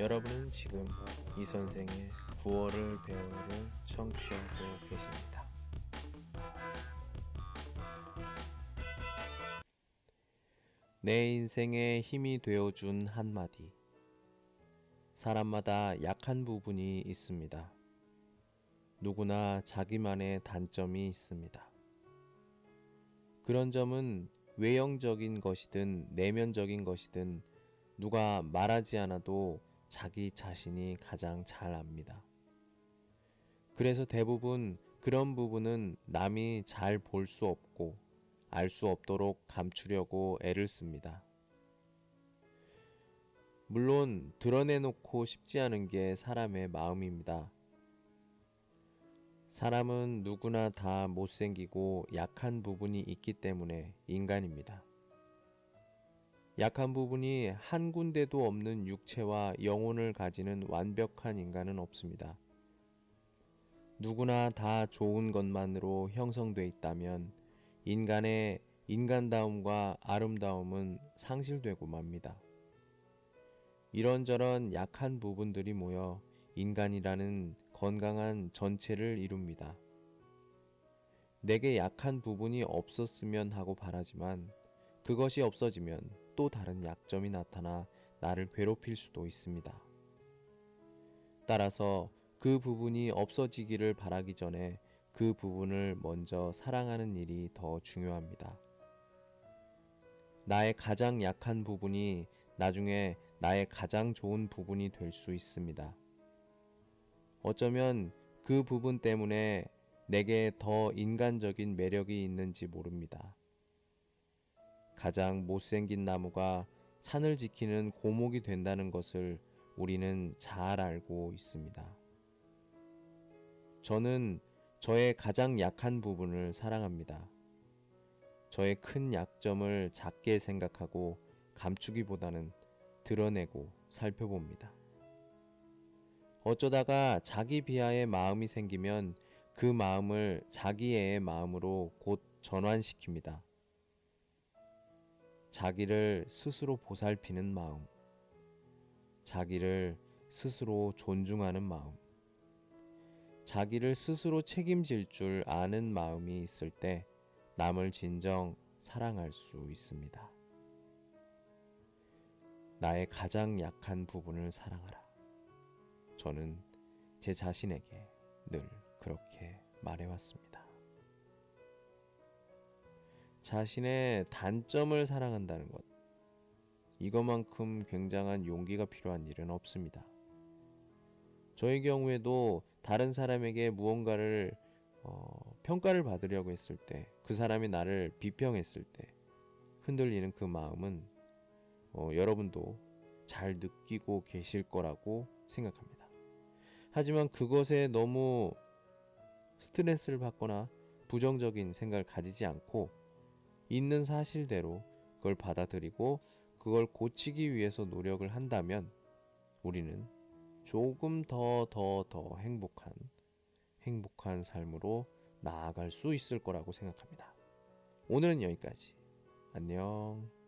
여러분은 지금 이 선생의 9월을 배워요를 청취하고 계십니다. 내 인생에 힘이 되어준 한마디. 사람마다 약한 부분이 있습니다. 누구나 자기만의 단점이 있습니다. 그런 점은 외형적인 것이든 내면적인 것이든 누가 말하지 않아도 자기 자신이 가장 잘 압니다. 그래서 대부분 그런 부분은 남이 잘 볼 수 없고 알 수 없도록 감추려고 애를 씁니다. 물론 드러내놓고 싶지 않은 게 사람의 마음입니다. 사람은 누구나 다 못생기고 약한 부분이 있기 때문에 인간입니다. 약한 부분이 한 군데도 없는 육체와 영혼을 가지는 완벽한 인간은 없습니다. 누구나 다 좋은 것만으로 형성돼 있다면 인간의 인간다움과 아름다움은 상실되고 맙니다. 이런저런 약한 부분들이 모여 인간이라는 건강한 전체를 이룹니다. 내게 약한 부분이 없었으면 하고 바라지만 그것이 없어지면 또 다른 약점이 나타나 나를 괴롭힐 수도 있습니다. 따라서 그 부분이 없어지기를 바라기 전에 그 부분을 먼저 사랑하는 일이 더 중요합니다. 나의 가장 약한 부분이 나중에 나의 가장 좋은 부분이 될 수 있습니다. 어쩌면 그 부분 때문에 내게 더 인간적인 매력이 있는지 모릅니다. 가장 못생긴 나무가 산을 지키는 고목이 된다는 것을 우리는 잘 알고 있습니다. 저는 저의 가장 약한 부분을 사랑합니다. 저의 큰 약점을 작게 생각하고 감추기보다는 드러내고 살펴봅니다. 어쩌다가 자기 비하의 마음이 생기면 그 마음을 자기의 마음으로 곧 전환시킵니다. 자기를 스스로 보살피는 마음, 자기를 스스로 존중하는 마음, 자기를 스스로 책임질 줄 아는 마음이 있을 때 남을 진정 사랑할 수 있습니다. 나의 가장 약한 부분을 사랑하라. 저는 제 자신에게 늘 그렇게 말해왔습니다. 자신의 단점을 사랑한다는 것. 이것만큼 굉장한 용기가 필요한 일은 없습니다. 저의 경우에도 다른 사람에게 무언가를 어, 평가를 받으려고 했을 때, 그 사람이 나를 비평했을 때 흔들리는 그 마음은 어, 여러분도 잘 느끼고 계실 거라고 생각합니다. 하지만 그것에 너무 스트레스를 받거나 부정적인 생각을 가지지 않고 있는 사실대로 그걸 받아들이고 그걸 고치기 위해서 노력을 한다면 우리는 조금 더 더 더 행복한 행복한 삶으로 나아갈 수 있을 거라고 생각합니다. 오늘은 여기까지. 안녕.